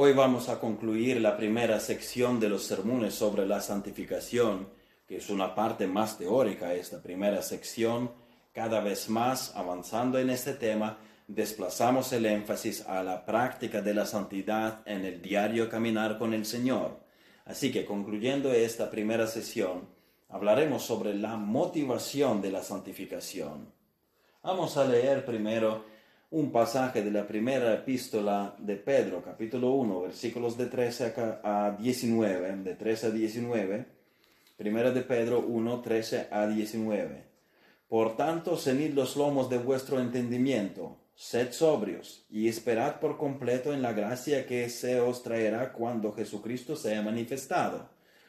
Hoy vamos a concluir la primera sección de los sermones sobre la santificación, que es una parte más teórica esta primera sección. Cada vez más avanzando en este tema, desplazamos el énfasis a la práctica de la santidad en el diario caminar con el Señor. Así que concluyendo esta primera sesión, hablaremos sobre la motivación de la santificación. Vamos a leer primero un pasaje de la primera epístola de Pedro, capítulo 1, versículos de 13 a 19, de 13 a 19, primera de Pedro 1, 13 a 19. Por tanto, cenid los lomos de vuestro entendimiento, sed sobrios, y esperad por completo en la gracia que se os traerá cuando Jesucristo sea manifestado.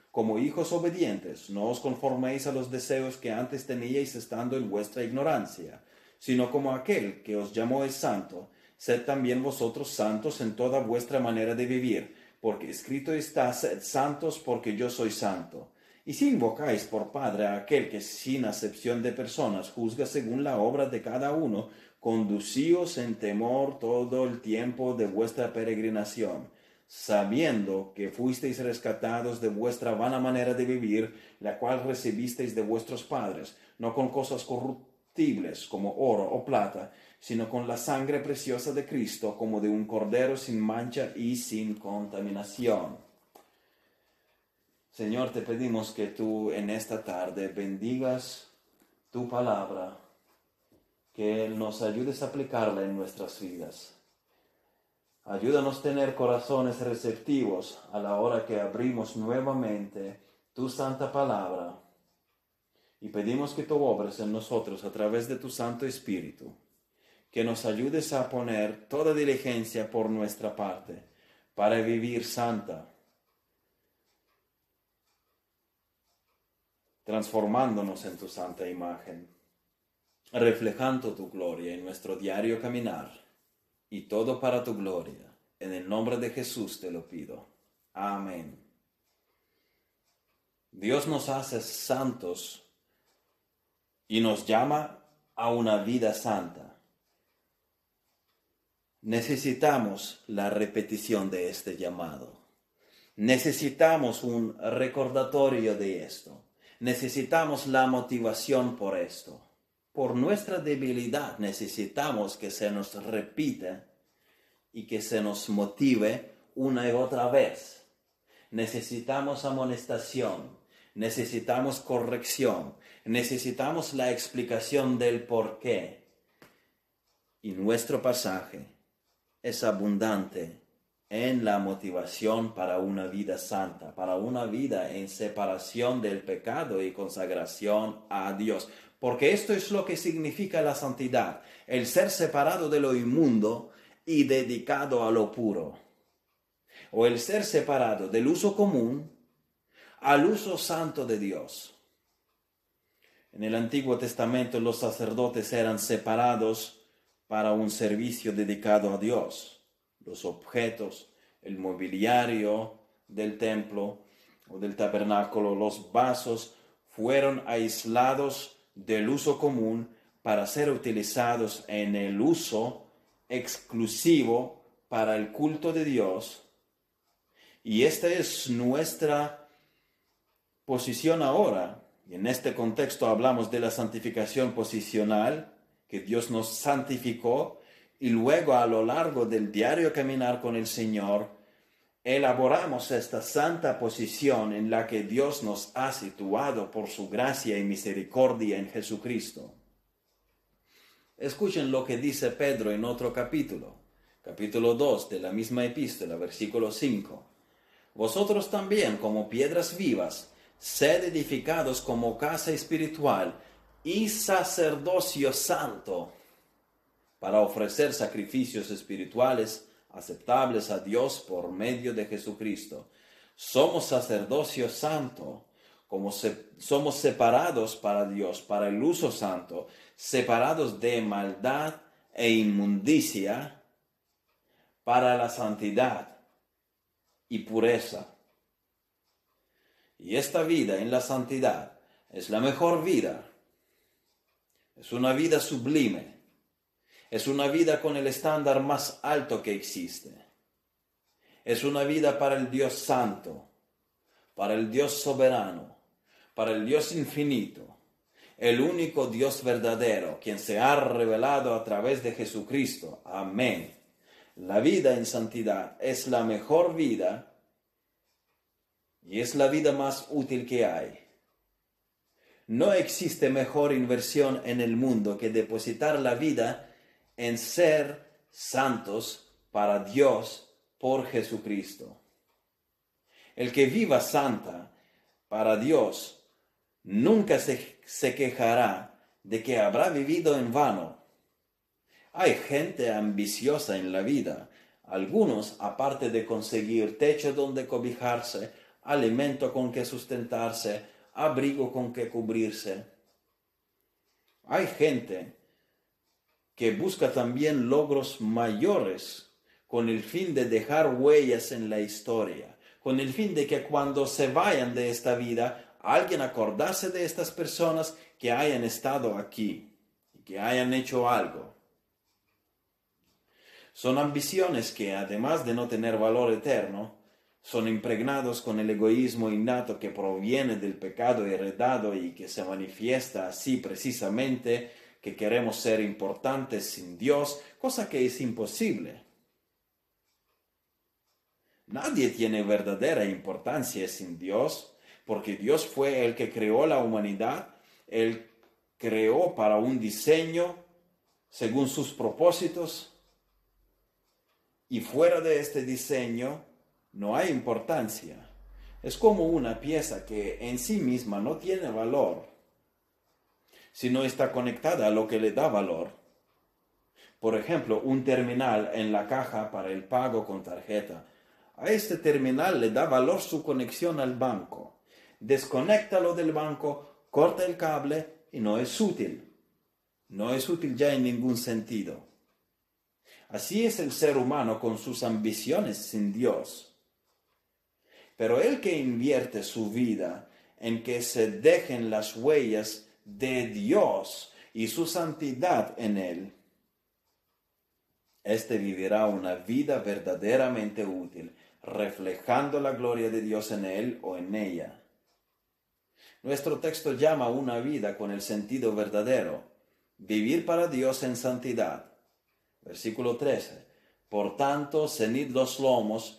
Como hijos obedientes, no os conforméis a los deseos que antes teníais estando en vuestra ignorancia sino como aquel que os llamó es santo, sed también vosotros santos en toda vuestra manera de vivir, porque escrito está, sed santos porque yo soy santo. Y si invocáis por Padre a aquel que sin acepción de personas juzga según la obra de cada uno, conducíos en temor todo el tiempo de vuestra peregrinación, sabiendo que fuisteis rescatados de vuestra vana manera de vivir, la cual recibisteis de vuestros padres, no con cosas corruptas, como oro o plata, sino con la sangre preciosa de Cristo como de un cordero sin mancha y sin contaminación. Señor, te pedimos que tú en esta tarde bendigas tu palabra, que nos ayudes a aplicarla en nuestras vidas. Ayúdanos a tener corazones receptivos a la hora que abrimos nuevamente tu santa palabra y pedimos que tú obres en nosotros a través de tu Santo Espíritu, que nos ayudes a poner toda diligencia por nuestra parte para vivir santa, transformándonos en tu santa imagen, reflejando tu gloria en nuestro diario caminar, y todo para tu gloria. En el nombre de Jesús te lo pido. Amén. Dios nos hace santos y nos llama a una vida santa. Necesitamos la repetición de este llamado. Necesitamos un recordatorio de esto. Necesitamos la motivación por esto. Por nuestra debilidad necesitamos que se nos repita y que se nos motive una y otra vez. Necesitamos amonestación, necesitamos corrección, necesitamos la explicación del por qué. Y nuestro pasaje es abundante en la motivación para una vida santa, para una vida en separación del pecado y consagración a Dios. Porque esto es lo que significa la santidad, el ser separado de lo inmundo y dedicado a lo puro. O el ser separado del uso común al uso santo de Dios. En el Antiguo Testamento los sacerdotes eran separados para un servicio dedicado a Dios. Los objetos, el mobiliario del templo o del tabernáculo, los vasos, fueron aislados del uso común para ser utilizados en el uso exclusivo para el culto de Dios. Y esta es nuestra posición ahora y en este contexto hablamos de la santificación posicional, que Dios nos santificó, y luego a lo largo del diario caminar con el Señor, elaboramos esta santa posición en la que Dios nos ha situado por su gracia y misericordia en Jesucristo. Escuchen lo que dice Pedro en otro capítulo, capítulo 2 de la misma epístola, versículo 5. Vosotros también, como piedras vivas, sed edificados como casa espiritual y sacerdocio santo para ofrecer sacrificios espirituales aceptables a Dios por medio de Jesucristo. Somos sacerdocio santo, como somos separados para Dios, para el uso santo, separados de maldad e inmundicia para la santidad y pureza. Y esta vida en la santidad es la mejor vida. Es una vida sublime. Es una vida con el estándar más alto que existe. Es una vida para el Dios santo, para el Dios soberano, para el Dios infinito, el único Dios verdadero, quien se ha revelado a través de Jesucristo. Amén. La vida en santidad es la mejor vida y es la vida más útil que hay. No existe mejor inversión en el mundo que depositar la vida en ser santos para Dios por Jesucristo. El que viva santa para Dios nunca se, se quejará de que habrá vivido en vano. Hay gente ambiciosa en la vida. Algunos, aparte de conseguir techo donde cobijarse, alimento con que sustentarse, abrigo con que cubrirse. Hay gente que busca también logros mayores con el fin de dejar huellas en la historia, con el fin de que cuando se vayan de esta vida, alguien acordase de estas personas que hayan estado aquí, que hayan hecho algo. Son ambiciones que, además de no tener valor eterno, son impregnados con el egoísmo innato que proviene del pecado heredado y que se manifiesta así precisamente que queremos ser importantes sin Dios, cosa que es imposible. Nadie tiene verdadera importancia sin Dios, porque Dios fue el que creó la humanidad, Él creó para un diseño según sus propósitos, y fuera de este diseño no hay importancia. Es como una pieza que en sí misma no tiene valor, si no está conectada a lo que le da valor. Por ejemplo, un terminal en la caja para el pago con tarjeta. A este terminal le da valor su conexión al banco. Desconéctalo del banco, corta el cable y no es útil. No es útil ya en ningún sentido. Así es el ser humano con sus ambiciones sin Dios. Pero el que invierte su vida en que se dejen las huellas de Dios y su santidad en él, éste vivirá una vida verdaderamente útil, reflejando la gloria de Dios en él o en ella. Nuestro texto llama una vida con el sentido verdadero, vivir para Dios en santidad. Versículo 13. Por tanto, cenid los lomos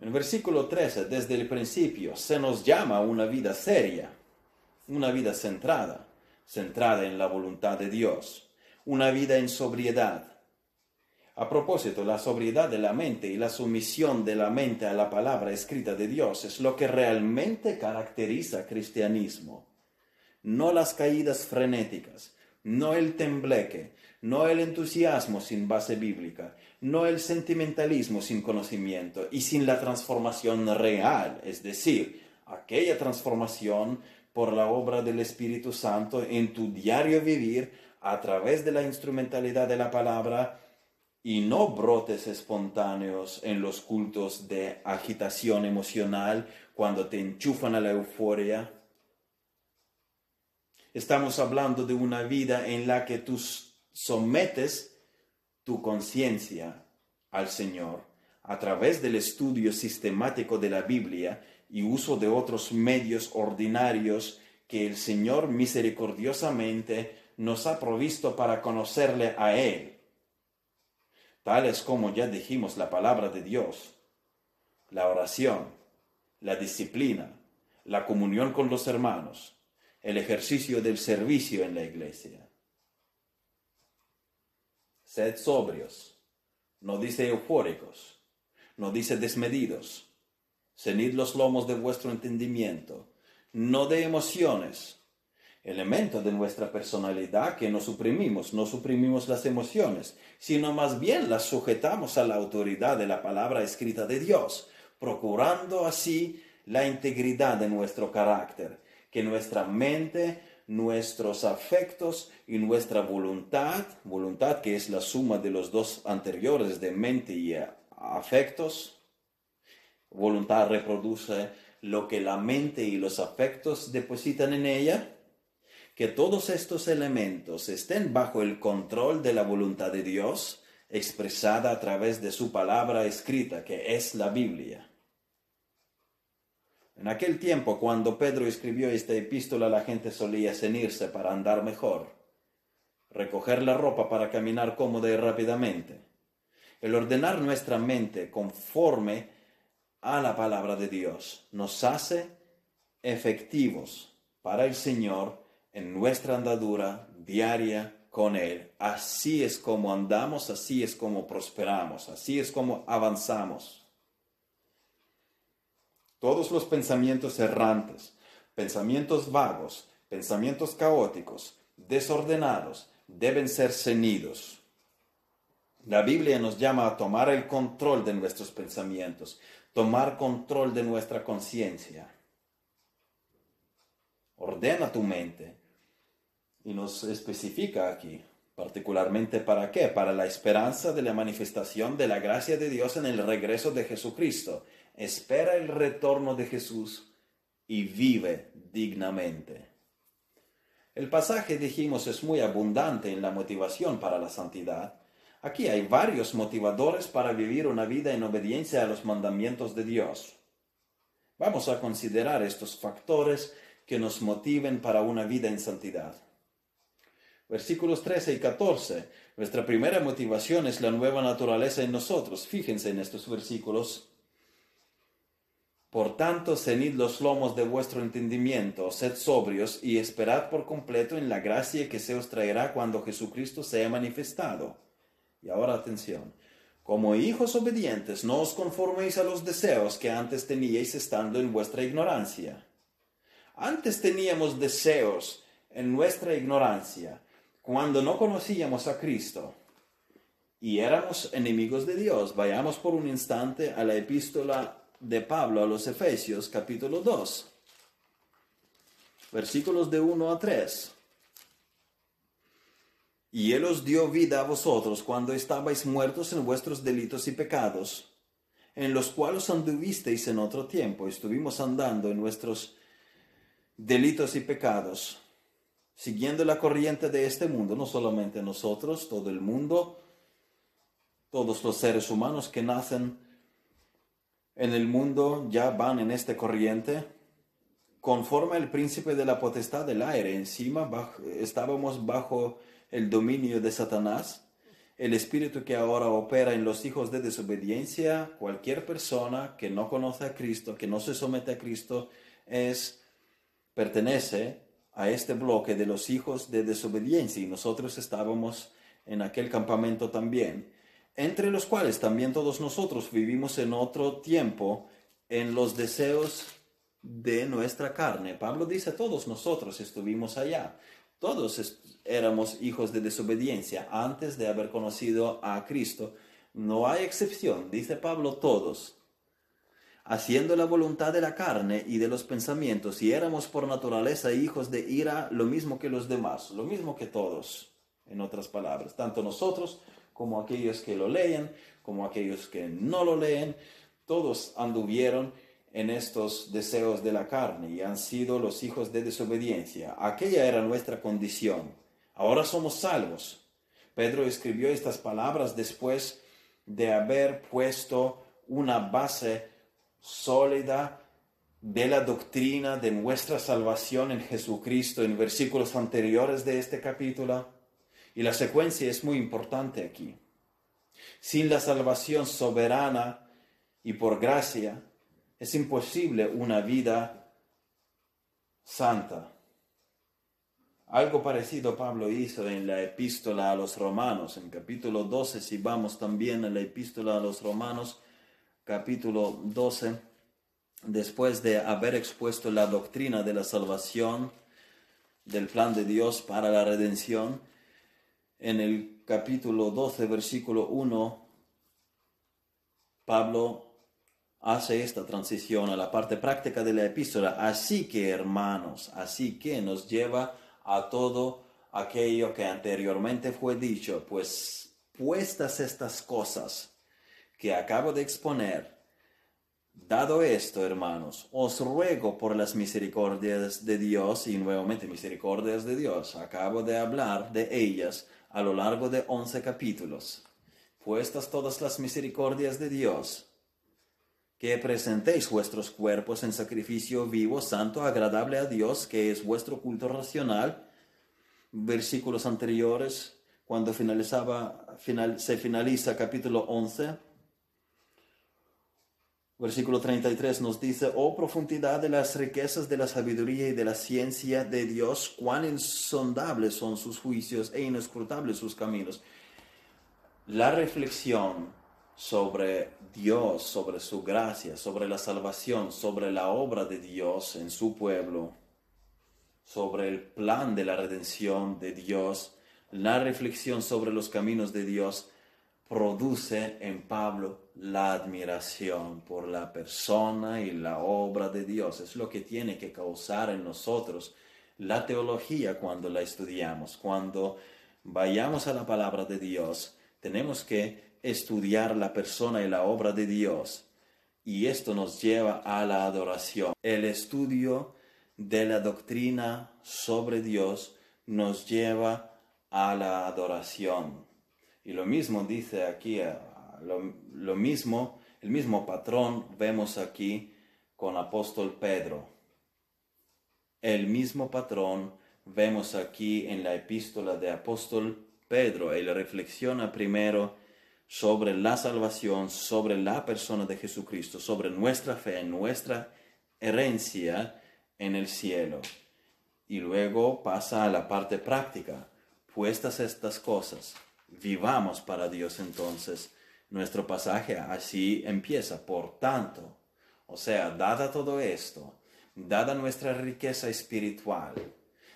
En versículo 13, desde el principio, se nos llama una vida seria, una vida centrada, centrada en la voluntad de Dios, una vida en sobriedad. A propósito, la sobriedad de la mente y la sumisión de la mente a la palabra escrita de Dios es lo que realmente caracteriza cristianismo, no las caídas frenéticas, no el tembleque, no el entusiasmo sin base bíblica, no el sentimentalismo sin conocimiento y sin la transformación real, es decir, aquella transformación por la obra del Espíritu Santo en tu diario vivir a través de la instrumentalidad de la palabra y no brotes espontáneos en los cultos de agitación emocional cuando te enchufan a la euforia. Estamos hablando de una vida en la que tú sometes tu conciencia al Señor a través del estudio sistemático de la Biblia y uso de otros medios ordinarios que el Señor misericordiosamente nos ha provisto para conocerle a Él, tales como ya dijimos la palabra de Dios, la oración, la disciplina, la comunión con los hermanos, el ejercicio del servicio en la iglesia. Sed sobrios, no dice eufóricos, no dice desmedidos. Cenid los lomos de vuestro entendimiento, no de emociones, elemento de nuestra personalidad que no suprimimos, no suprimimos las emociones, sino más bien las sujetamos a la autoridad de la palabra escrita de Dios, procurando así la integridad de nuestro carácter, que nuestra mente, nuestros afectos y nuestra voluntad, voluntad que es la suma de los dos anteriores de mente y afectos, voluntad reproduce lo que la mente y los afectos depositan en ella, que todos estos elementos estén bajo el control de la voluntad de Dios, expresada a través de su palabra escrita, que es la Biblia. En aquel tiempo, cuando Pedro escribió esta epístola, la gente solía cenirse para andar mejor, recoger la ropa para caminar cómoda y rápidamente. El ordenar nuestra mente conforme a la palabra de Dios nos hace efectivos para el Señor en nuestra andadura diaria con Él. Así es como andamos, así es como prosperamos, así es como avanzamos. Todos los pensamientos errantes, pensamientos vagos, pensamientos caóticos, desordenados, deben ser cenidos. La Biblia nos llama a tomar el control de nuestros pensamientos, tomar control de nuestra conciencia. Ordena tu mente, y nos especifica aquí, particularmente para qué, para la esperanza de la manifestación de la gracia de Dios en el regreso de Jesucristo. Espera el retorno de Jesús y vive dignamente. El pasaje, dijimos, es muy abundante en la motivación para la santidad. Aquí hay varios motivadores para vivir una vida en obediencia a los mandamientos de Dios. Vamos a considerar estos factores que nos motiven para una vida en santidad versículos 13 y 14. Nuestra primera motivación es la nueva naturaleza en nosotros. Fíjense en estos versículos. Por tanto, cenid los lomos de vuestro entendimiento, sed sobrios y esperad por completo en la gracia que se os traerá cuando Jesucristo sea manifestado. Y ahora atención. Como hijos obedientes, no os conforméis a los deseos que antes teníais estando en vuestra ignorancia. Antes teníamos deseos en nuestra ignorancia, cuando no conocíamos a Cristo y éramos enemigos de Dios. Vayamos por un instante a la epístola de Pablo a los Efesios capítulo 2, versículos de 1 a 3. Y Él os dio vida a vosotros cuando estabais muertos en vuestros delitos y pecados, en los cuales anduvisteis en otro tiempo. Estuvimos andando en nuestros delitos y pecados siguiendo la corriente de este mundo, no solamente nosotros, todo el mundo, todos los seres humanos que nacen en el mundo ya van en esta corriente, conforme el príncipe de la potestad del aire. Encima estábamos bajo el dominio de Satanás, el espíritu que ahora opera en los hijos de desobediencia. Cualquier persona que no conoce a Cristo, que no se somete a Cristo, es pertenece a este bloque de los hijos de desobediencia y nosotros estábamos en aquel campamento también, entre los cuales también todos nosotros vivimos en otro tiempo en los deseos de nuestra carne. Pablo dice, todos nosotros estuvimos allá, todos éramos hijos de desobediencia antes de haber conocido a Cristo. No hay excepción, dice Pablo, todos haciendo la voluntad de la carne y de los pensamientos, y éramos por naturaleza hijos de ira, lo mismo que los demás, lo mismo que todos, en otras palabras, tanto nosotros como aquellos que lo leen, como aquellos que no lo leen, todos anduvieron en estos deseos de la carne y han sido los hijos de desobediencia. Aquella era nuestra condición. Ahora somos salvos. Pedro escribió estas palabras después de haber puesto una base sólida de la doctrina de nuestra salvación en Jesucristo en versículos anteriores de este capítulo. Y la secuencia es muy importante aquí. Sin la salvación soberana y por gracia, es imposible una vida santa. Algo parecido Pablo hizo en la epístola a los romanos, en capítulo 12, si vamos también a la epístola a los romanos, capítulo 12, después de haber expuesto la doctrina de la salvación, del plan de Dios para la redención, en el capítulo 12, versículo 1, Pablo hace esta transición a la parte práctica de la epístola. Así que, hermanos, así que nos lleva a todo aquello que anteriormente fue dicho, pues puestas estas cosas que acabo de exponer, dado esto, hermanos, os ruego por las misericordias de Dios y nuevamente misericordias de Dios, acabo de hablar de ellas a lo largo de once capítulos, puestas todas las misericordias de Dios, que presentéis vuestros cuerpos en sacrificio vivo, santo, agradable a Dios, que es vuestro culto racional. Versículos anteriores, cuando finalizaba, final, se finaliza capítulo 11, versículo 33 nos dice, oh profundidad de las riquezas de la sabiduría y de la ciencia de Dios, cuán insondables son sus juicios e inescrutables sus caminos. La reflexión sobre Dios, sobre su gracia, sobre la salvación, sobre la obra de Dios en su pueblo, sobre el plan de la redención de Dios, la reflexión sobre los caminos de Dios produce en Pablo la admiración por la persona y la obra de Dios. Es lo que tiene que causar en nosotros la teología cuando la estudiamos. Cuando vayamos a la palabra de Dios, tenemos que estudiar la persona y la obra de Dios. Y esto nos lleva a la adoración. El estudio de la doctrina sobre Dios nos lleva a la adoración. Y lo mismo dice aquí, lo, mismo, el mismo patrón vemos aquí con apóstol Pedro. El mismo patrón vemos aquí en la epístola de apóstol Pedro. Él reflexiona primero sobre la salvación, sobre la persona de Jesucristo, sobre nuestra fe, nuestra herencia en el cielo. Y luego pasa a la parte práctica. Puestas estas cosas, vivamos para Dios entonces. Nuestro pasaje así empieza. Por tanto, o sea, dada todo esto, dada nuestra riqueza espiritual,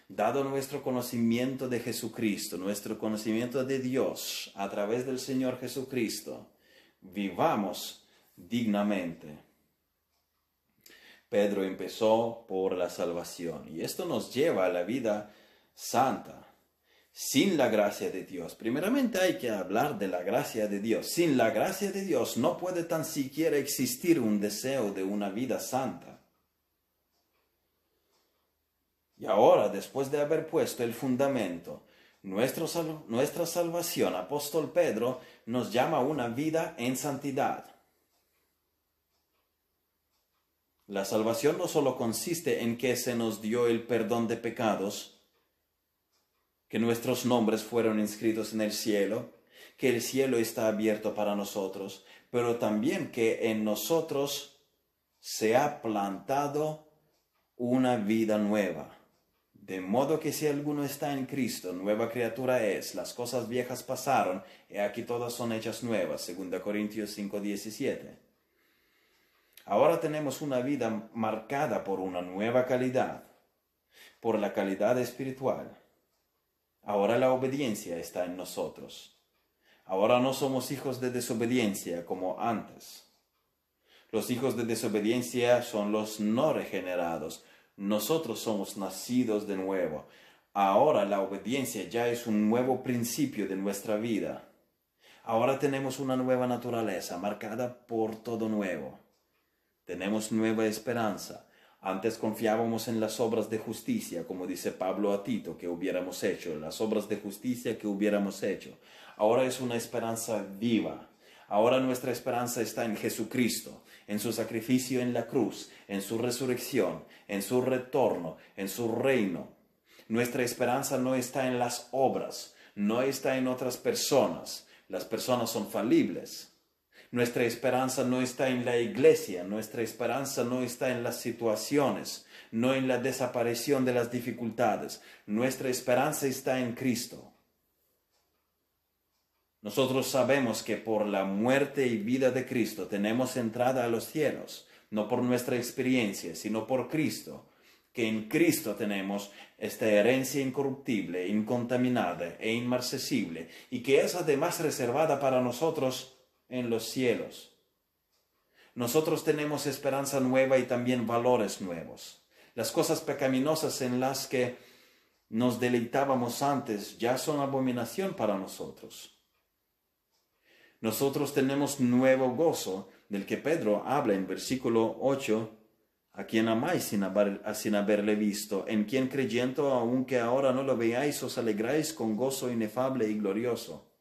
dado nuestro conocimiento de Jesucristo, nuestro conocimiento de Dios a través del Señor Jesucristo, vivamos dignamente. Pedro empezó por la salvación y esto nos lleva a la vida santa. Sin la gracia de Dios, primeramente hay que hablar de la gracia de Dios. Sin la gracia de Dios no puede tan siquiera existir un deseo de una vida santa. Y ahora, después de haber puesto el fundamento, nuestra salvación, apóstol Pedro nos llama a una vida en santidad. La salvación no solo consiste en que se nos dio el perdón de pecados, que nuestros nombres fueron inscritos en el cielo, que el cielo está abierto para nosotros, pero también que en nosotros se ha plantado una vida nueva. De modo que si alguno está en Cristo, nueva criatura es, las cosas viejas pasaron, y aquí todas son hechas nuevas. 2 Corintios 5:17. Ahora tenemos una vida marcada por una nueva calidad, por la calidad espiritual. Ahora la obediencia está en nosotros. Ahora no somos hijos de desobediencia como antes. Los hijos de desobediencia son los no regenerados, nosotros somos nacidos de nuevo. Ahora la obediencia ya es un nuevo principio de nuestra vida. Ahora tenemos una nueva naturaleza marcada por todo nuevo. Tenemos nueva esperanza. Antes confiábamos en las obras de justicia, como dice Pablo a Tito, que hubiéramos hecho, las obras de justicia que hubiéramos hecho. Ahora es una esperanza viva. Ahora nuestra esperanza está en Jesucristo, en su sacrificio en la cruz, en su resurrección, en su retorno, en su reino. Nuestra esperanza no está en las obras, no está en otras personas. Las personas son falibles. Nuestra esperanza no está en la iglesia, nuestra esperanza no está en las situaciones, no en la desaparición de las dificultades. Nuestra esperanza está en Cristo. Nosotros sabemos que por la muerte y vida de Cristo tenemos entrada a los cielos, no por nuestra experiencia, sino por Cristo, que en Cristo tenemos esta herencia incorruptible, incontaminada e inmarcesible, y que es además reservada para nosotros en los cielos. nosotros tenemos esperanza nueva y también valores nuevos. Las cosas pecaminosas en las que nos deleitábamos antes ya son abominación para nosotros. Nosotros tenemos nuevo gozo del que Pedro habla en versículo 8, a quien amáis sin, sin haberle visto, en quien creyendo aunque ahora no lo veáis os alegráis con gozo inefable y glorioso.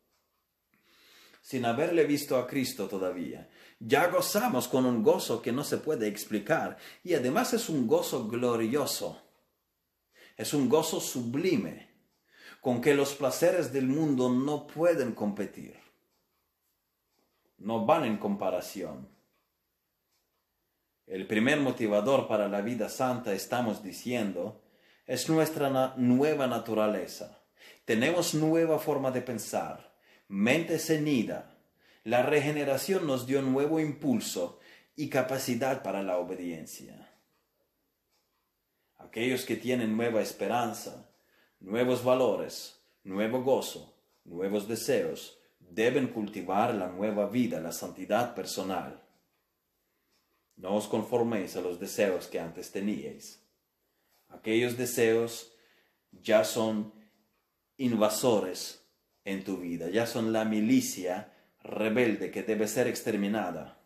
Sin haberle visto a Cristo todavía, ya gozamos con un gozo que no se puede explicar y además es un gozo glorioso. Es un gozo sublime con que los placeres del mundo no pueden competir. No van en comparación. El primer motivador para la vida santa, estamos diciendo, es nuestra nueva naturaleza. Tenemos nueva forma de pensar, mente cenida, la regeneración nos dio nuevo impulso y capacidad para la obediencia. Aquellos que tienen nueva esperanza, nuevos valores, nuevo gozo, nuevos deseos, deben cultivar la nueva vida, la santidad personal. No os conforméis a los deseos que antes teníais. Aquellos deseos ya son invasores en tu vida, ya son la milicia rebelde que debe ser exterminada.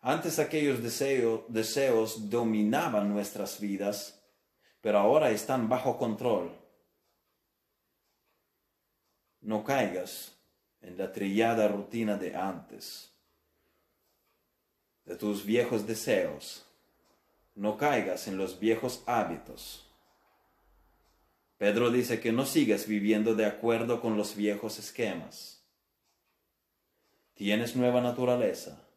Antes aquellos deseos dominaban nuestras vidas, pero ahora están bajo control. No caigas en la trillada rutina de antes, de tus viejos deseos. No caigas en los viejos hábitos. Pedro dice que no sigas viviendo de acuerdo con los viejos esquemas Tienes nueva naturaleza.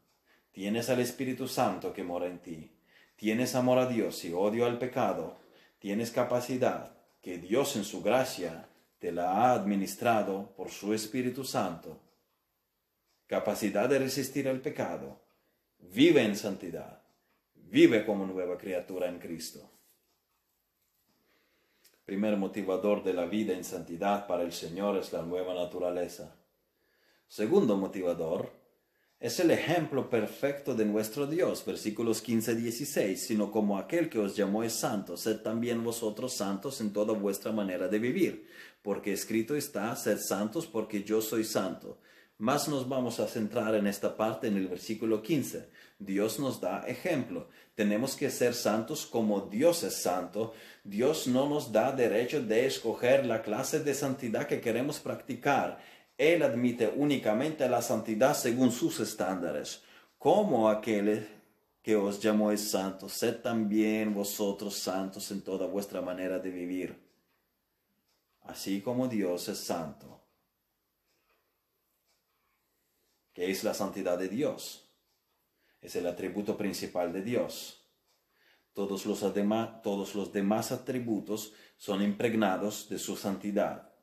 Tienes al Espíritu Santo que mora en ti. Tienes amor a Dios y odio al pecado. Tienes capacidad que Dios en su gracia te la ha administrado por su Espíritu Santo. Capacidad de resistir al pecado. Vive en santidad. Vive como nueva criatura en Cristo. Primer motivador de la vida en santidad para el Señor es la nueva naturaleza. Segundo motivador es el ejemplo perfecto de nuestro Dios, versículos 15-16, sino como aquel que os llamó es santo, sed también vosotros santos en toda vuestra manera de vivir, porque escrito está, sed santos porque yo soy santo. Más nos vamos a centrar en esta parte en el versículo 15. Dios nos da ejemplo. Tenemos que ser santos como Dios es santo. Dios no nos da derecho de escoger la clase de santidad que queremos practicar. Él admite únicamente la santidad según sus estándares, como aquel que os llamó es santo, sed también vosotros santos en toda vuestra manera de vivir, así como Dios es santo. ¿Qué es la santidad de Dios? Es el atributo principal de Dios. Todos los, todos los demás atributos son impregnados de su santidad.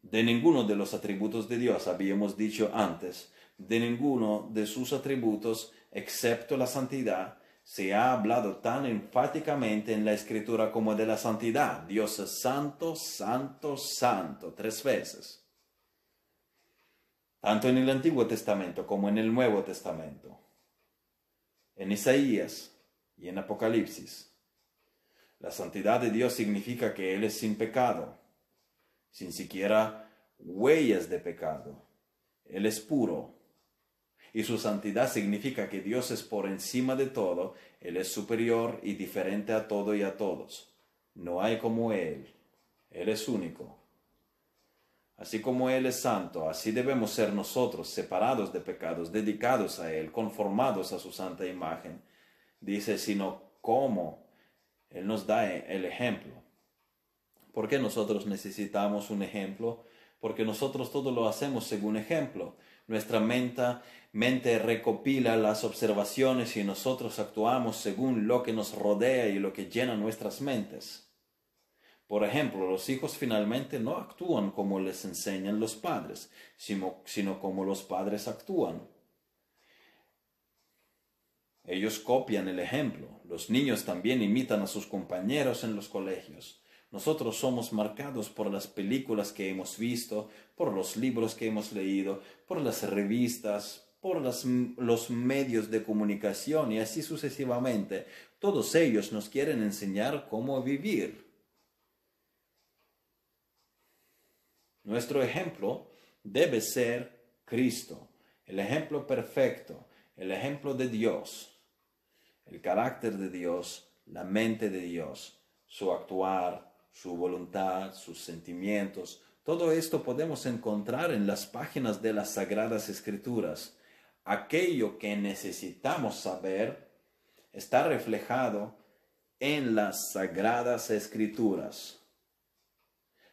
De ninguno de los atributos de Dios habíamos dicho antes, de ninguno de sus atributos, excepto la santidad, se ha hablado tan enfáticamente en la escritura como de la santidad. Dios es santo, santo, santo, tres veces. Tanto en el Antiguo Testamento como en el Nuevo Testamento. En Isaías y en Apocalipsis. La santidad de Dios significa que Él es sin pecado sin siquiera huellas de pecado. Él es puro. Y su santidad significa que Dios es por encima de todo, Él es superior y diferente a todo y a todos. No hay como Él. Él es único. Así como Él es santo, así debemos ser nosotros, separados de pecados, dedicados a Él, conformados a su santa imagen. Dice, sino cómo Él nos da el ejemplo. ¿Por qué nosotros necesitamos un ejemplo? Porque nosotros todo lo hacemos según ejemplo. Nuestra mente, mente recopila las observaciones y nosotros actuamos según lo que nos rodea y lo que llena nuestras mentes. Por ejemplo, los hijos finalmente no actúan como les enseñan los padres, sino, como los padres actúan. Ellos copian el ejemplo. Los niños también imitan a sus compañeros en los colegios. Nosotros somos marcados por las películas que hemos visto, por los libros que hemos leído, por las revistas, por los medios de comunicación y así sucesivamente. Todos ellos nos quieren enseñar cómo vivir. Nuestro ejemplo debe ser Cristo, el ejemplo perfecto, el ejemplo de Dios, el carácter de Dios, la mente de Dios, su actuar, su voluntad, sus sentimientos. Todo esto podemos encontrar en las páginas de las Sagradas Escrituras. Aquello que necesitamos saber está reflejado en las Sagradas Escrituras.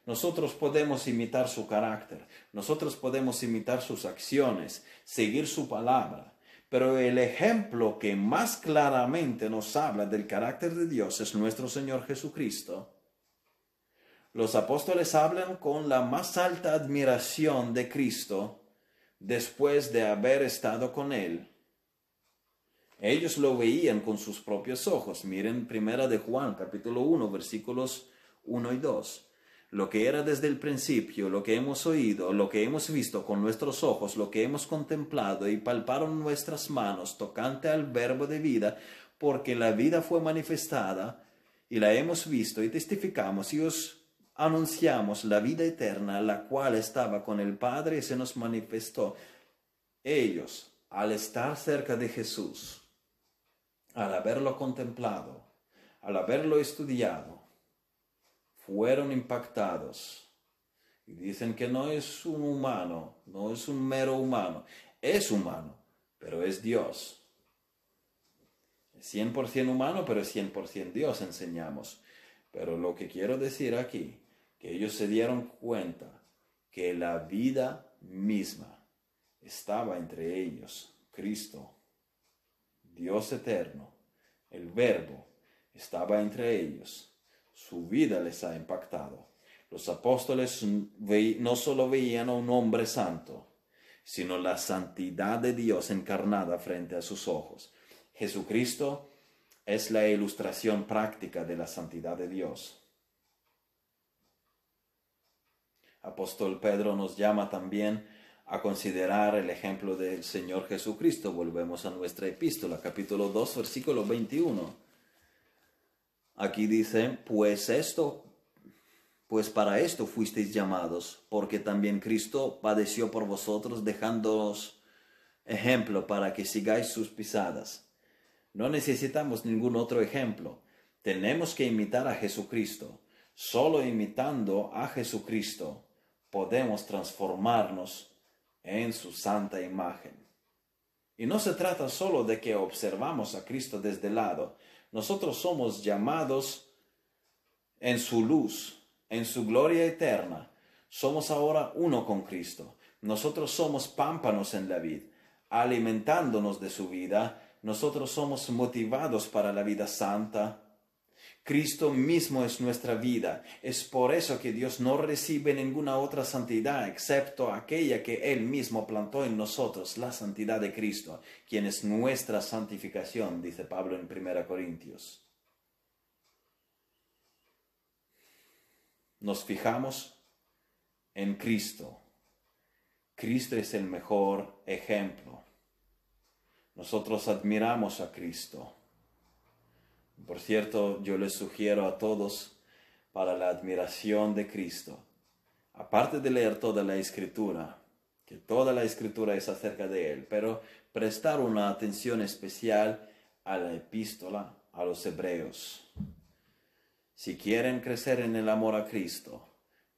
Nosotros podemos imitar su carácter, nosotros podemos imitar sus acciones, seguir su palabra, pero el ejemplo que más claramente nos habla del carácter de Dios es nuestro Señor Jesucristo. Los apóstoles hablan con la más alta admiración de Cristo después de haber estado con Él. Ellos lo veían con sus propios ojos. Miren primera de Juan, capítulo 1, versículos 1 y 2 lo que era desde el principio, lo que hemos oído, lo que hemos visto con nuestros ojos, lo que hemos contemplado y palparon nuestras manos tocante al verbo de vida, porque la vida fue manifestada y la hemos visto y testificamos y os anunciamos la vida eterna, la cual estaba con el Padre y se nos manifestó. Ellos, al estar cerca de Jesús, al haberlo contemplado, al haberlo estudiado, fueron impactados. Y dicen que no es un humano, no es un mero humano, es humano, pero es Dios. Es 100% humano, pero es 100% Dios, enseñamos. Pero lo que quiero decir aquí, que ellos se dieron cuenta que la vida misma estaba entre ellos, Cristo, Dios eterno, el Verbo, estaba entre ellos su vida les ha impactado. Los apóstoles no solo veían a un hombre santo, sino la santidad de Dios encarnada frente a sus ojos. Jesucristo es la ilustración práctica de la santidad de Dios. Apóstol Pedro nos llama también a considerar el ejemplo del Señor Jesucristo. Volvemos a nuestra epístola, capítulo 2, versículo 21. Aquí dice, pues esto, pues para esto fuisteis llamados, porque también Cristo padeció por vosotros, dejándoos ejemplo para que sigáis sus pisadas. No necesitamos ningún otro ejemplo. Tenemos que imitar a Jesucristo. Solo imitando a Jesucristo podemos transformarnos en su santa imagen. Y no se trata solo de que observamos a Cristo desde el lado, nosotros somos llamados en su luz, en su gloria eterna. Somos ahora uno con Cristo. Nosotros somos pámpanos en la vid, alimentándonos de su vida. Nosotros somos motivados para la vida santa, Cristo mismo es nuestra vida. Es por eso que Dios no recibe ninguna otra santidad excepto aquella que Él mismo plantó en nosotros, la santidad de Cristo, quien es nuestra santificación, dice Pablo en 1 Corintios. Nos fijamos en Cristo. Cristo es el mejor ejemplo. Nosotros admiramos a Cristo. Por cierto, yo les sugiero a todos para la admiración de Cristo, aparte de leer toda la escritura, que toda la escritura es acerca de Él, pero prestar una atención especial a la epístola a los hebreos. Si quieren crecer en el amor a Cristo,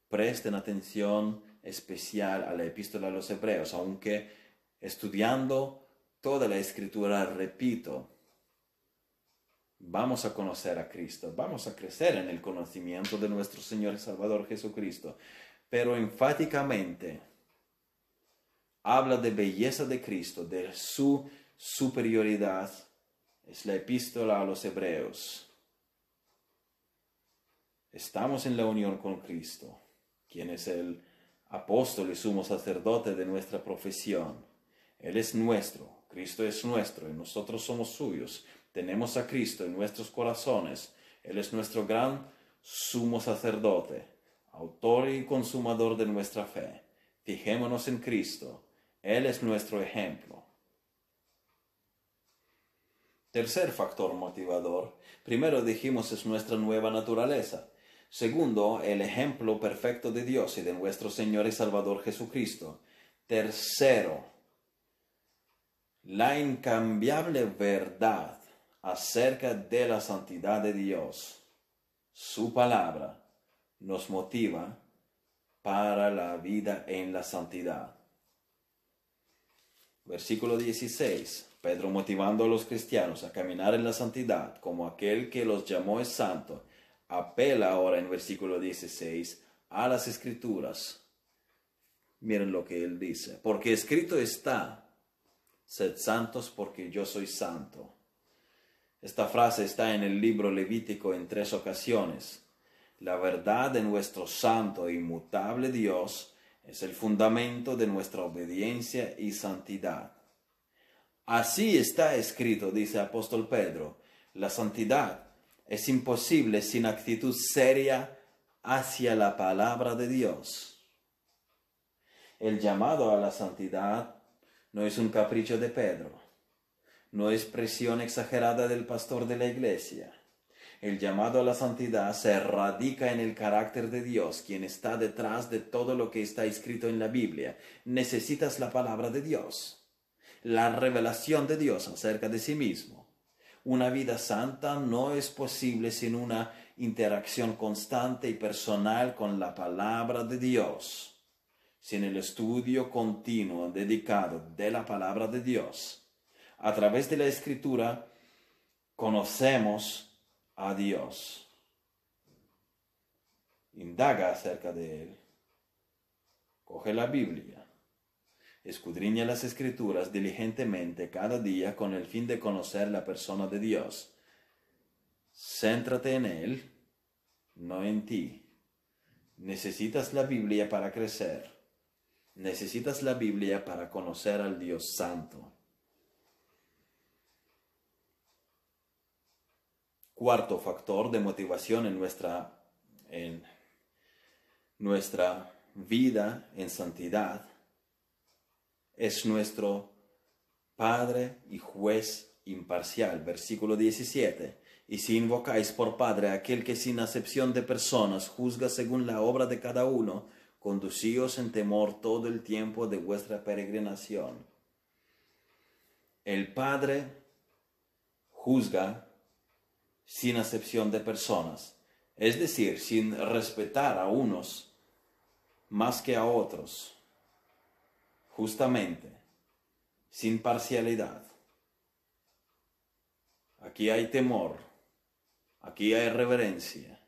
presten atención especial a la epístola a los hebreos, aunque estudiando toda la escritura, repito, vamos a conocer a Cristo, vamos a crecer en el conocimiento de nuestro Señor y Salvador Jesucristo, pero enfáticamente habla de belleza de Cristo, de su superioridad. Es la epístola a los hebreos. Estamos en la unión con Cristo, quien es el apóstol y sumo sacerdote de nuestra profesión. Él es nuestro, Cristo es nuestro y nosotros somos suyos. Tenemos a Cristo en nuestros corazones. Él es nuestro gran sumo sacerdote, autor y consumador de nuestra fe. Fijémonos en Cristo. Él es nuestro ejemplo. Tercer factor motivador. Primero dijimos es nuestra nueva naturaleza. Segundo, el ejemplo perfecto de Dios y de nuestro Señor y Salvador Jesucristo. Tercero, la incambiable verdad acerca de la santidad de Dios. Su palabra nos motiva para la vida en la santidad. Versículo 16. Pedro motivando a los cristianos a caminar en la santidad como aquel que los llamó es santo, apela ahora en versículo 16 a las escrituras. Miren lo que él dice, porque escrito está, sed santos porque yo soy santo. Esta frase está en el libro Levítico en tres ocasiones. La verdad de nuestro santo e inmutable Dios es el fundamento de nuestra obediencia y santidad. Así está escrito, dice apóstol Pedro, la santidad es imposible sin actitud seria hacia la palabra de Dios. El llamado a la santidad no es un capricho de Pedro, no es presión exagerada del pastor de la iglesia. El llamado a la santidad se radica en el carácter de Dios, quien está detrás de todo lo que está escrito en la Biblia. Necesitas la palabra de Dios la revelación de Dios acerca de sí mismo. Una vida santa no es posible sin una interacción constante y personal con la palabra de Dios, sin el estudio continuo dedicado de la palabra de Dios. A través de la escritura conocemos a Dios. Indaga acerca de Él. Coge la Biblia Escudriña las escrituras diligentemente cada día con el fin de conocer la persona de Dios. Céntrate en Él, no en ti. Necesitas la Biblia para crecer. Necesitas la Biblia para conocer al Dios Santo. Cuarto factor de motivación en nuestra, en nuestra vida en santidad es nuestro Padre y juez imparcial. Versículo 17. Y si invocáis por Padre aquel que sin acepción de personas juzga según la obra de cada uno, conducíos en temor todo el tiempo de vuestra peregrinación. El Padre juzga sin acepción de personas, es decir, sin respetar a unos más que a otros justamente, sin parcialidad. Aquí hay temor, aquí hay reverencia.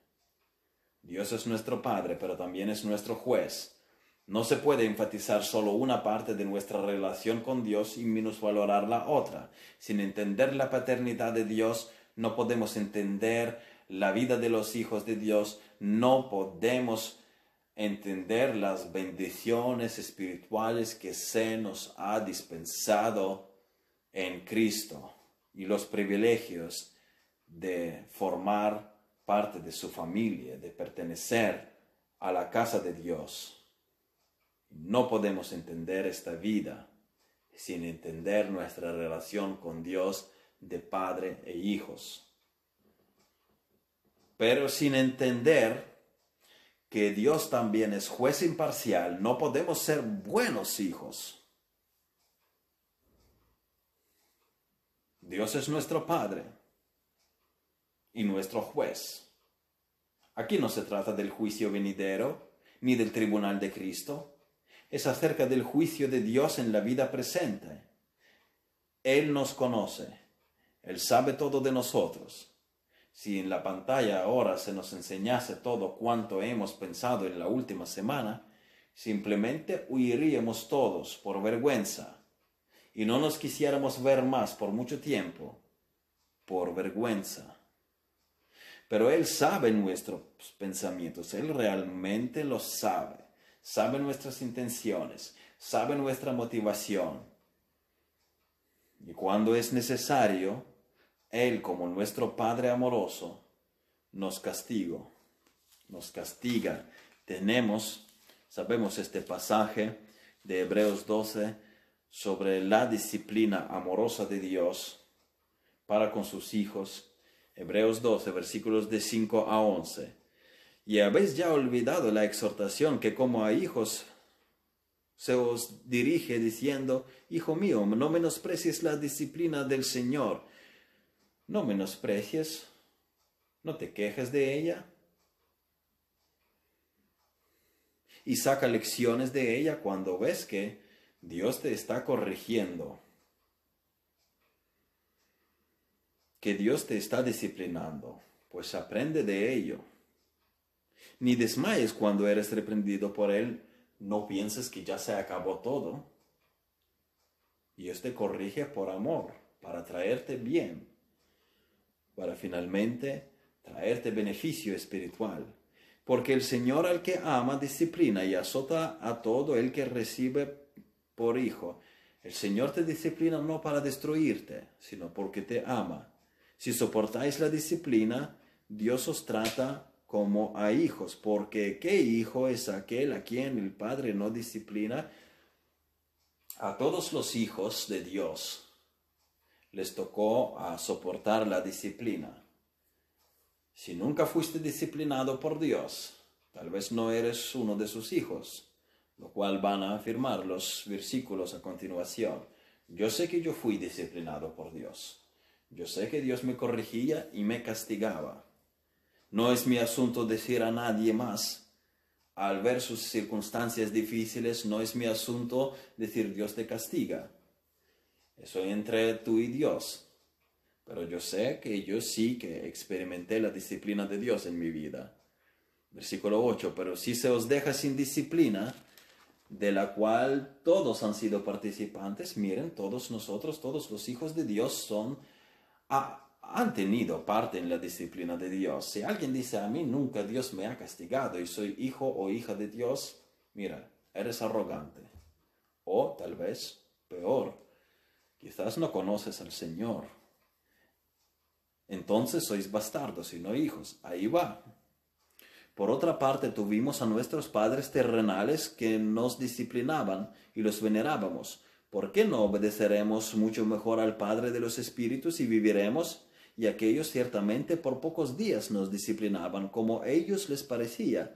Dios es nuestro Padre, pero también es nuestro juez. No se puede enfatizar solo una parte de nuestra relación con Dios y minusvalorar la otra. Sin entender la paternidad de Dios, no podemos entender la vida de los hijos de Dios, no podemos entender las bendiciones espirituales que se nos ha dispensado en Cristo y los privilegios de formar parte de su familia, de pertenecer a la casa de Dios. No podemos entender esta vida sin entender nuestra relación con Dios de padre e hijos. Pero sin entender que Dios también es juez imparcial, no podemos ser buenos hijos. Dios es nuestro Padre y nuestro juez. Aquí no se trata del juicio venidero ni del tribunal de Cristo. Es acerca del juicio de Dios en la vida presente. Él nos conoce. Él sabe todo de nosotros. Si en la pantalla ahora se nos enseñase todo cuanto hemos pensado en la última semana, simplemente huiríamos todos por vergüenza y no nos quisiéramos ver más por mucho tiempo por vergüenza. Pero Él sabe nuestros pensamientos, Él realmente los sabe, sabe nuestras intenciones, sabe nuestra motivación. Y cuando es necesario, él, como nuestro Padre amoroso, nos castigo, nos castiga. Tenemos, sabemos este pasaje de Hebreos 12 sobre la disciplina amorosa de Dios para con sus hijos. Hebreos 12, versículos de 5 a 11. Y habéis ya olvidado la exhortación que como a hijos se os dirige diciendo, Hijo mío, no menosprecies la disciplina del Señor. No menosprecies, no te quejes de ella. Y saca lecciones de ella cuando ves que Dios te está corrigiendo, que Dios te está disciplinando, pues aprende de ello. Ni desmayes cuando eres reprendido por Él, no pienses que ya se acabó todo. Dios te corrige por amor, para traerte bien, para finalmente traerte beneficio espiritual. Porque el Señor al que ama disciplina y azota a todo el que recibe por hijo. El Señor te disciplina no para destruirte, sino porque te ama. Si soportáis la disciplina, Dios os trata como a hijos, porque ¿qué hijo es aquel a quien el Padre no disciplina? A todos los hijos de Dios les tocó a soportar la disciplina. Si nunca fuiste disciplinado por Dios, tal vez no eres uno de sus hijos, lo cual van a afirmar los versículos a continuación. Yo sé que yo fui disciplinado por Dios. Yo sé que Dios me corregía y me castigaba. No es mi asunto decir a nadie más. Al ver sus circunstancias difíciles, no es mi asunto decir Dios te castiga. Eso entre tú y Dios. Pero yo sé que yo sí que experimenté la disciplina de Dios en mi vida. Versículo 8. Pero si se os deja sin disciplina, de la cual todos han sido participantes, miren, todos nosotros, todos los hijos de Dios son han tenido parte en la disciplina de Dios. Si alguien dice a mí nunca Dios me ha castigado y soy hijo o hija de Dios, mira, eres arrogante. O tal vez peor, quizás no conoces al Señor. Entonces sois bastardos y no hijos. Ahí va. Por otra parte, tuvimos a nuestros padres terrenales que nos disciplinaban y los venerábamos. ¿Por qué no obedeceremos mucho mejor al Padre de los Espíritus y viviremos? y aquellos ciertamente por pocos días nos disciplinaban como ellos les parecía,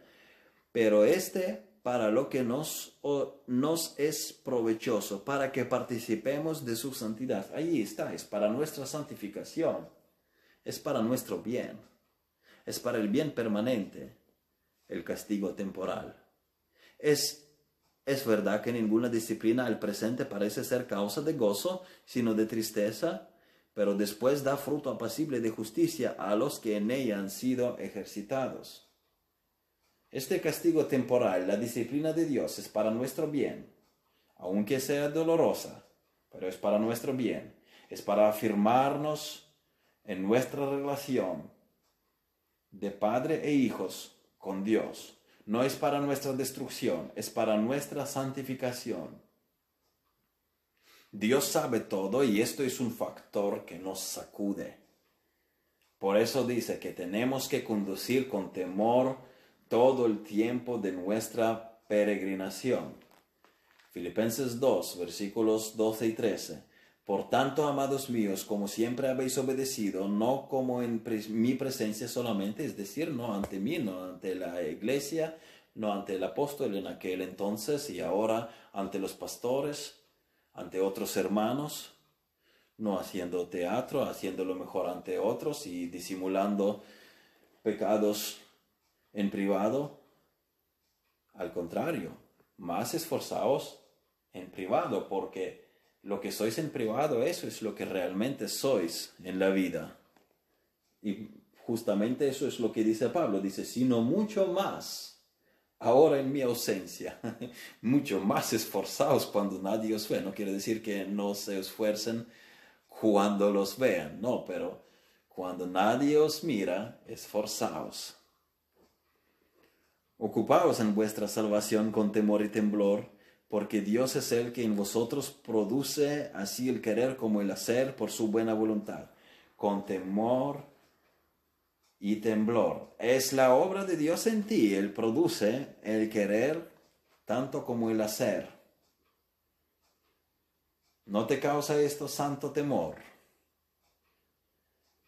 pero este para lo que nos, nos es provechoso, para que participemos de su santidad. Allí está, es para nuestra santificación, es para nuestro bien, es para el bien permanente, el castigo temporal. Es, es verdad que ninguna disciplina al presente parece ser causa de gozo, sino de tristeza, pero después da fruto apacible de justicia a los que en ella han sido ejercitados. Este castigo temporal, la disciplina de Dios, es para nuestro bien, aunque sea dolorosa, pero es para nuestro bien, es para afirmarnos en nuestra relación de padre e hijos con Dios. No es para nuestra destrucción, es para nuestra santificación. Dios sabe todo y esto es un factor que nos sacude. Por eso dice que tenemos que conducir con temor todo el tiempo de nuestra peregrinación. Filipenses 2, versículos 12 y 13. Por tanto, amados míos, como siempre habéis obedecido, no como en mi presencia solamente, es decir, no ante mí, no ante la iglesia, no ante el apóstol en aquel entonces y ahora ante los pastores, ante otros hermanos, no haciendo teatro, haciéndolo mejor ante otros y disimulando pecados en privado. Al contrario, más esforzaos en privado, porque lo que sois en privado, eso es lo que realmente sois en la vida. Y justamente eso es lo que dice Pablo, dice, sino mucho más ahora en mi ausencia, mucho más esforzados cuando nadie os ve. No quiere decir que no se esfuercen cuando los vean, no, pero cuando nadie os mira, esforzaos. Ocupaos en vuestra salvación con temor y temblor, porque Dios es el que en vosotros produce así el querer como el hacer por su buena voluntad, con temor y temblor. Es la obra de Dios en ti. Él produce el querer tanto como el hacer. ¿No te causa esto santo temor?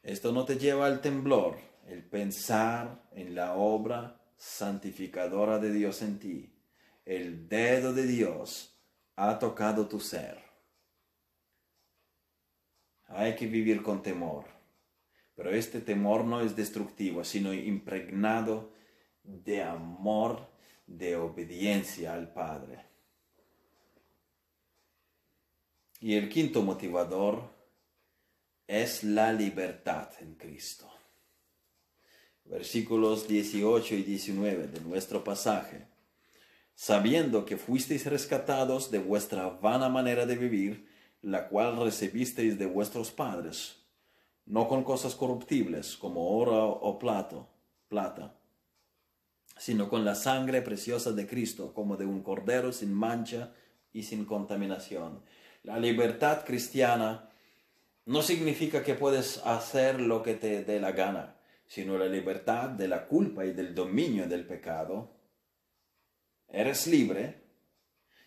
Esto no te lleva al temblor, el pensar en la obra santificadora de Dios en ti. El dedo de Dios ha tocado tu ser. Hay que vivir con temor, pero este temor no es destructivo, sino impregnado de amor, de obediencia al Padre. Y el quinto motivador es la libertad en Cristo. Versículos 18 y 19 de nuestro pasaje. Sabiendo que fuisteis rescatados de vuestra vana manera de vivir, la cual recibisteis de vuestros padres, no con cosas corruptibles como oro o plato, plata, sino con la sangre preciosa de Cristo, como de un cordero sin mancha y sin contaminación. La libertad cristiana no significa que puedes hacer lo que te dé la gana, sino la libertad de la culpa y del dominio del pecado. Eres libre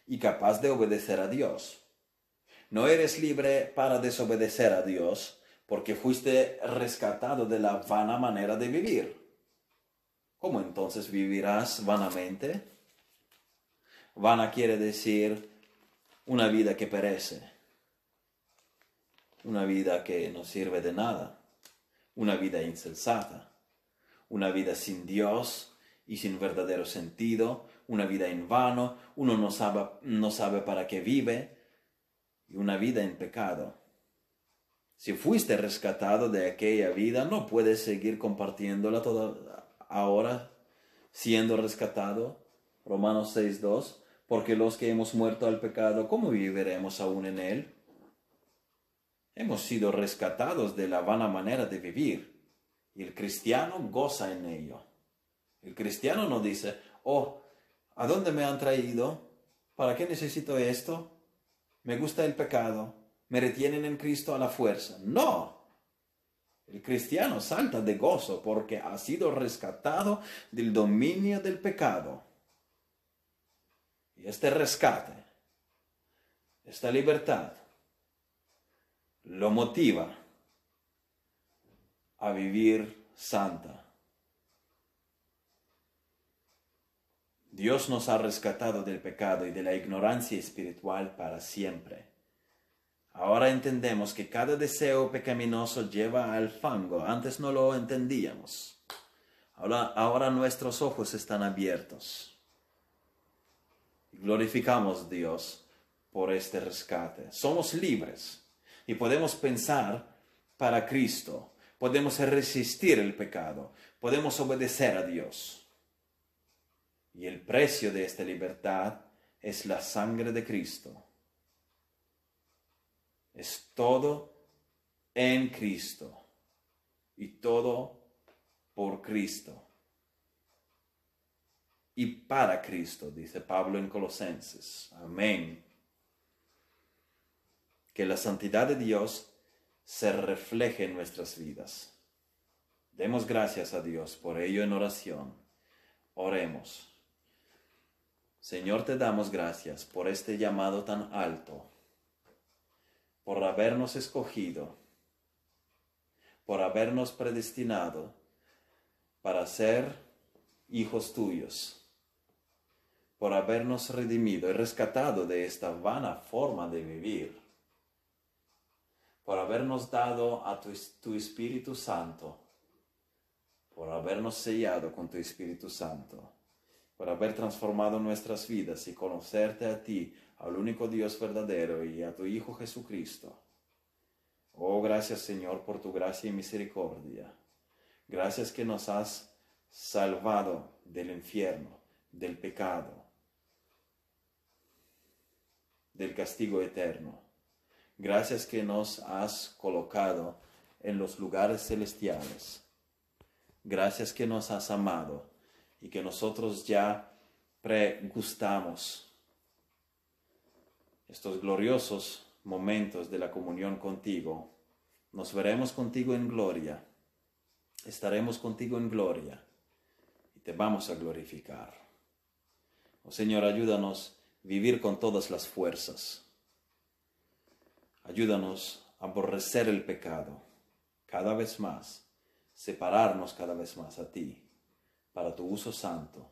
y capaz de obedecer a Dios. No eres libre para desobedecer a Dios porque fuiste rescatado de la vana manera de vivir. ¿Cómo entonces vivirás vanamente? Vana quiere decir una vida que perece una vida que no sirve de nada, una vida insensata, una vida sin Dios y sin verdadero sentido, una vida en vano, uno no sabe, no sabe para qué vive, y una vida en pecado. Si fuiste rescatado de aquella vida, no puedes seguir compartiéndola toda ahora siendo rescatado. Romanos 6.2, porque los que hemos muerto al pecado, ¿cómo viviremos aún en él? Hemos sido rescatados de la vana manera de vivir y el cristiano goza en ello. El cristiano no dice, oh, ¿a dónde me han traído? ¿Para qué necesito esto? Me gusta el pecado. Me retienen en Cristo a la fuerza. No. El cristiano salta de gozo porque ha sido rescatado del dominio del pecado. Y este rescate, esta libertad, lo motiva a vivir santa. Dios nos ha rescatado del pecado y de la ignorancia espiritual para siempre. Ahora entendemos que cada deseo pecaminoso lleva al fango. Antes no lo entendíamos. Ahora, nuestros ojos están abiertos. Glorificamos a Dios por este rescate. Somos libres y podemos pensar para Cristo, podemos resistir el pecado, podemos obedecer a Dios. Y el precio de esta libertad es la sangre de Cristo. Es todo en Cristo y todo por Cristo. Y para Cristo, dice Pablo en Colosenses. Amén que la santidad de Dios se refleje en nuestras vidas. Demos gracias a Dios por ello en oración. Oremos. Señor, te damos gracias por este llamado tan alto, por habernos escogido, por habernos predestinado para ser hijos tuyos, por habernos redimido y rescatado de esta vana forma de vivir por habernos dado a tu, Espíritu Santo, por habernos sellado con tu Espíritu Santo, por haber transformado nuestras vidas y conocerte a ti, al único Dios verdadero y a tu Hijo Jesucristo. Oh, gracias Señor por tu gracia y misericordia. Gracias que nos has salvado del infierno, del pecado, del castigo eterno. Gracias que nos has colocado en los lugares celestiales. Gracias que nos has amado y que nosotros ya pregustamos estos gloriosos momentos de la comunión contigo. Nos veremos contigo en gloria. Estaremos contigo en gloria y te vamos a glorificar. Oh Señor, ayúdanos a vivir con todas las fuerzas Ayúdanos a aborrecer el pecado, cada vez más, separarnos cada vez más a ti, para tu uso santo,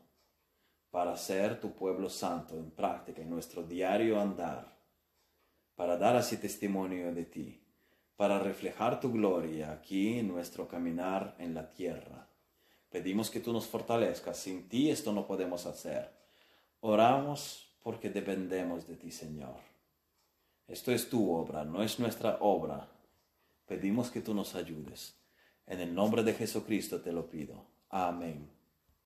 para ser tu pueblo santo en práctica, en nuestro diario andar, para dar así testimonio de ti, para reflejar tu gloria aquí en nuestro caminar en la tierra. Pedimos que tú nos fortalezcas, sin ti esto no podemos hacer. Oramos porque dependemos de ti, Señor. Esto es tu obra, no es nuestra obra. Pedimos que tú nos ayudes. En el nombre de Jesucristo te lo pido. Amén.